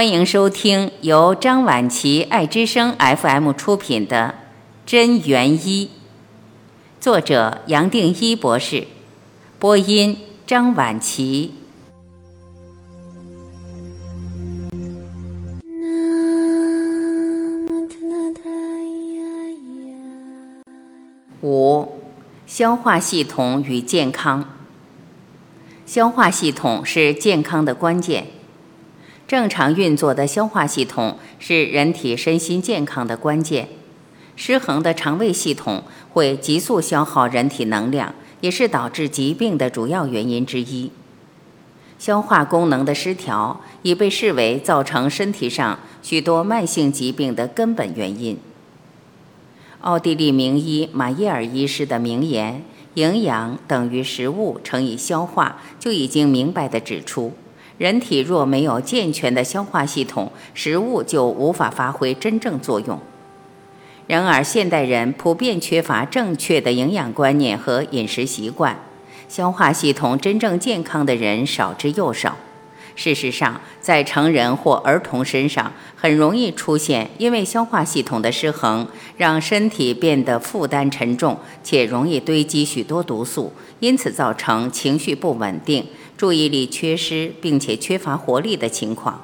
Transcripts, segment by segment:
欢迎收听由张晚琪爱之声 FM 出品的《真元一》，作者杨定一博士，播音张晚琪。五、消化系统与健康。消化系统是健康的关键。正常运作的消化系统是人体身心健康的关键。失衡的肠胃系统会急速消耗人体能量，也是导致疾病的主要原因之一。消化功能的失调已被视为造成身体上许多慢性疾病的根本原因。奥地利名医马耶尔医师的名言“营养等于食物乘以消化”就已经明白地指出。人体若没有健全的消化系统，食物就无法发挥真正作用。然而，现代人普遍缺乏正确的营养观念和饮食习惯，消化系统真正健康的人少之又少。事实上，在成人或儿童身上，很容易出现因为消化系统的失衡，让身体变得负担沉重，且容易堆积许多毒素，因此造成情绪不稳定。注意力缺失，并且缺乏活力的情况。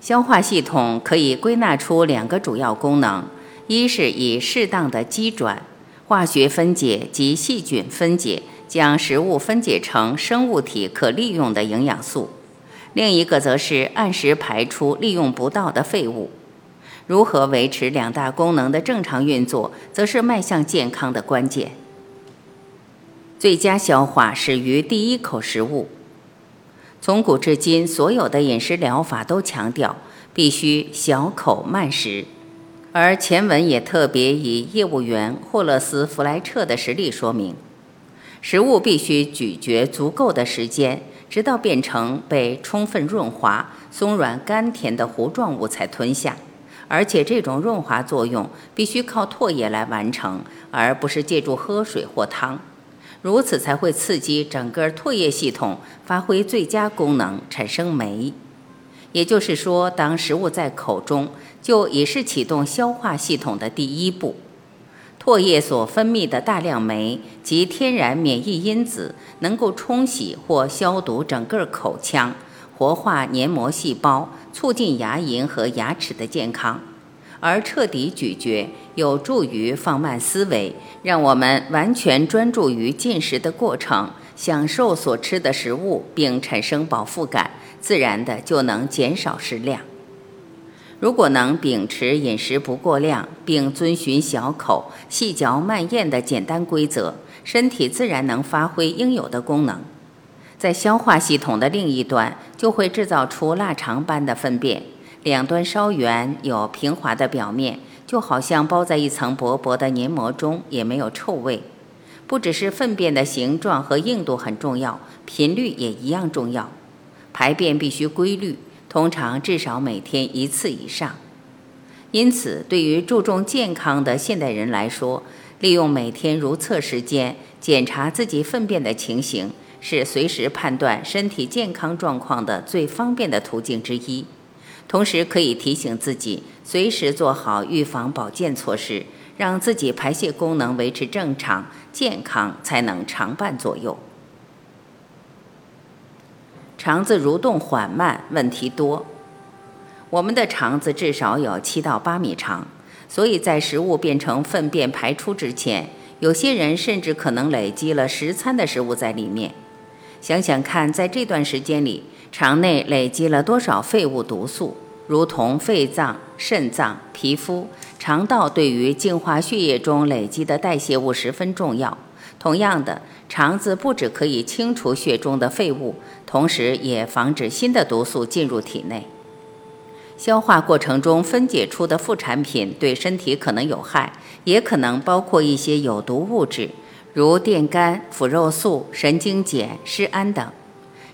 消化系统可以归纳出两个主要功能：一是以适当的机转、化学分解及细菌分解，将食物分解成生物体可利用的营养素；另一个则是按时排出利用不到的废物。如何维持两大功能的正常运作，则是迈向健康的关键。最佳消化始于第一口食物。从古至今，所有的饮食疗法都强调必须小口慢食，而前文也特别以业务员霍勒斯·弗莱彻的实例说明，食物必须咀嚼足够的时间，直到变成被充分润滑、松软甘甜的糊状物才吞下，而且这种润滑作用必须靠唾液来完成，而不是借助喝水或汤。如此才会刺激整个唾液系统发挥最佳功能，产生酶。也就是说，当食物在口中，就已是启动消化系统的第一步。唾液所分泌的大量酶及天然免疫因子，能够冲洗或消毒整个口腔，活化黏膜细胞，促进牙龈和牙齿的健康。而彻底咀嚼有助于放慢思维，让我们完全专注于进食的过程，享受所吃的食物，并产生饱腹感，自然的就能减少食量。如果能秉持饮食不过量，并遵循小口细嚼慢咽的简单规则，身体自然能发挥应有的功能。在消化系统的另一端，就会制造出腊肠般的粪便。两端稍圆，有平滑的表面，就好像包在一层薄薄的黏膜中，也没有臭味。不只是粪便的形状和硬度很重要，频率也一样重要。排便必须规律，通常至少每天一次以上。因此，对于注重健康的现代人来说，利用每天如厕时间检查自己粪便的情形，是随时判断身体健康状况的最方便的途径之一。同时可以提醒自己，随时做好预防保健措施，让自己排泄功能维持正常，健康才能常伴左右。肠子蠕动缓慢，问题多。我们的肠子至少有七到八米长，所以在食物变成粪便排出之前，有些人甚至可能累积了十餐的食物在里面。想想看，在这段时间里，肠内累积了多少废物毒素？如同肺脏、肾脏、皮肤、肠道对于净化血液中累积的代谢物十分重要。同样的，肠子不只可以清除血中的废物，同时也防止新的毒素进入体内。消化过程中分解出的副产品对身体可能有害，也可能包括一些有毒物质。如电肝、腐肉素、神经碱、施胺等，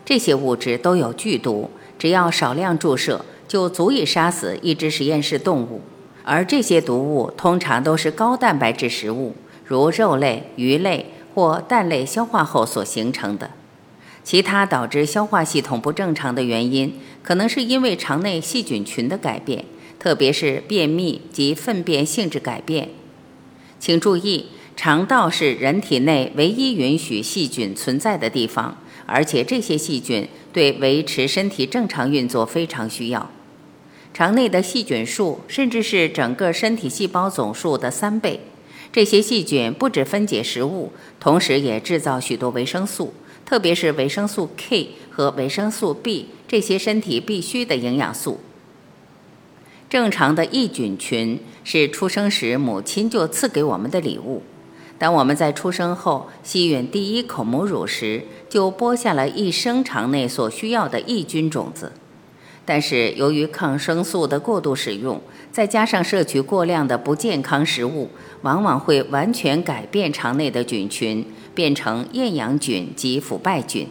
这些物质都有剧毒，只要少量注射，就足以杀死一只实验室动物。而这些毒物通常都是高蛋白质食物，如肉类、鱼类或蛋类消化后所形成的。其他导致消化系统不正常的原因，可能是因为肠内细菌群的改变，特别是便秘及粪便性质改变。请注意，肠道是人体内唯一允许细菌存在的地方，而且这些细菌对维持身体正常运作非常需要。肠内的细菌数甚至是整个身体细胞总数的三倍。这些细菌不止分解食物，同时也制造许多维生素。特别是维生素 K 和维生素 B 这些身体必需的营养素。正常的益菌群是出生时母亲就赐给我们的礼物。当我们在出生后吸吮第一口母乳时，就播下了一生肠内所需要的益菌种子。但是由于抗生素的过度使用，再加上摄取过量的不健康食物，往往会完全改变肠内的菌群。变成厌氧菌及腐败菌，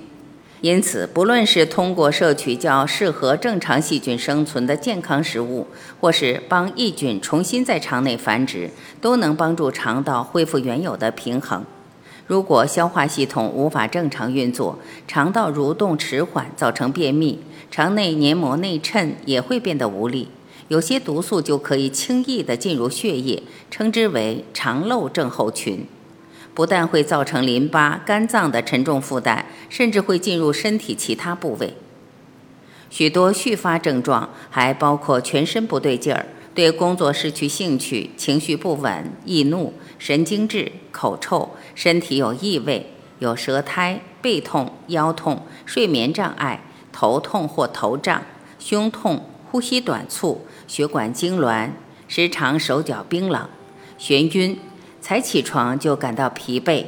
因此，不论是通过摄取较适合正常细菌生存的健康食物，或是帮益菌重新在肠内繁殖，都能帮助肠道恢复原有的平衡。如果消化系统无法正常运作，肠道蠕动迟缓，造成便秘，肠内黏膜内衬也会变得无力，有些毒素就可以轻易地进入血液，称之为肠漏症候群。不但会造成淋巴、肝脏的沉重负担，甚至会进入身体其他部位。许多续发症状还包括全身不对劲儿、对工作失去兴趣、情绪不稳、易怒、神经质、口臭、身体有异味、有舌苔、背痛、腰痛、睡眠障碍、头痛或头胀、胸痛、呼吸短促、血管痉挛、时常手脚冰冷、眩晕。才起床就感到疲惫，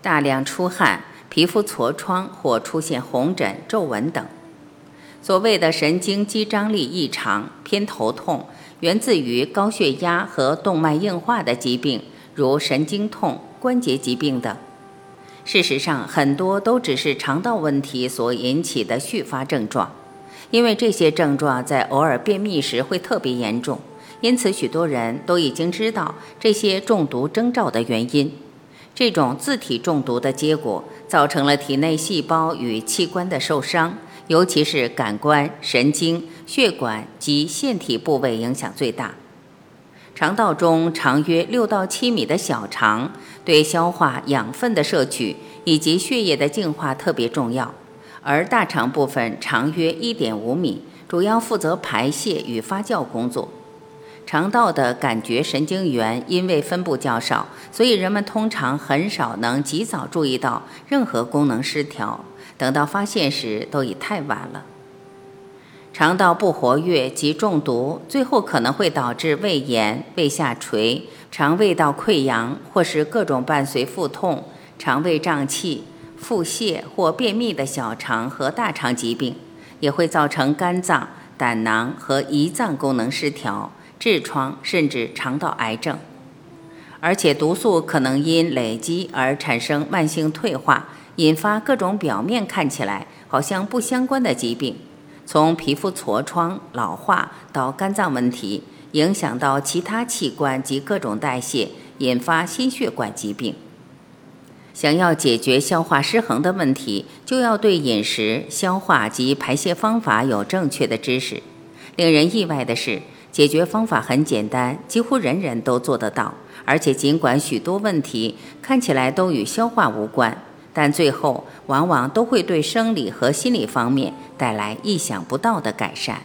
大量出汗，皮肤痤疮或出现红疹、皱纹等。所谓的神经肌张力异常、偏头痛，源自于高血压和动脉硬化的疾病，如神经痛、关节疾病等。事实上，很多都只是肠道问题所引起的续发症状，因为这些症状在偶尔便秘时会特别严重。因此，许多人都已经知道这些中毒征兆的原因。这种自体中毒的结果，造成了体内细胞与器官的受伤，尤其是感官、神经、血管及腺体部位影响最大。肠道中长约六到七米的小肠，对消化养分的摄取以及血液的净化特别重要，而大肠部分长约一点五米，主要负责排泄与发酵工作。肠道的感觉神经元因为分布较少，所以人们通常很少能及早注意到任何功能失调。等到发现时，都已太晚了。肠道不活跃及中毒，最后可能会导致胃炎、胃下垂、肠胃道溃疡，或是各种伴随腹痛、肠胃胀气、腹泻或便秘的小肠和大肠疾病，也会造成肝脏、胆囊和胰脏功能失调。痔疮甚至肠道癌症，而且毒素可能因累积而产生慢性退化，引发各种表面看起来好像不相关的疾病，从皮肤痤疮、老化到肝脏问题，影响到其他器官及各种代谢，引发心血管疾病。想要解决消化失衡的问题，就要对饮食、消化及排泄方法有正确的知识。令人意外的是。解决方法很简单，几乎人人都做得到。而且，尽管许多问题看起来都与消化无关，但最后往往都会对生理和心理方面带来意想不到的改善。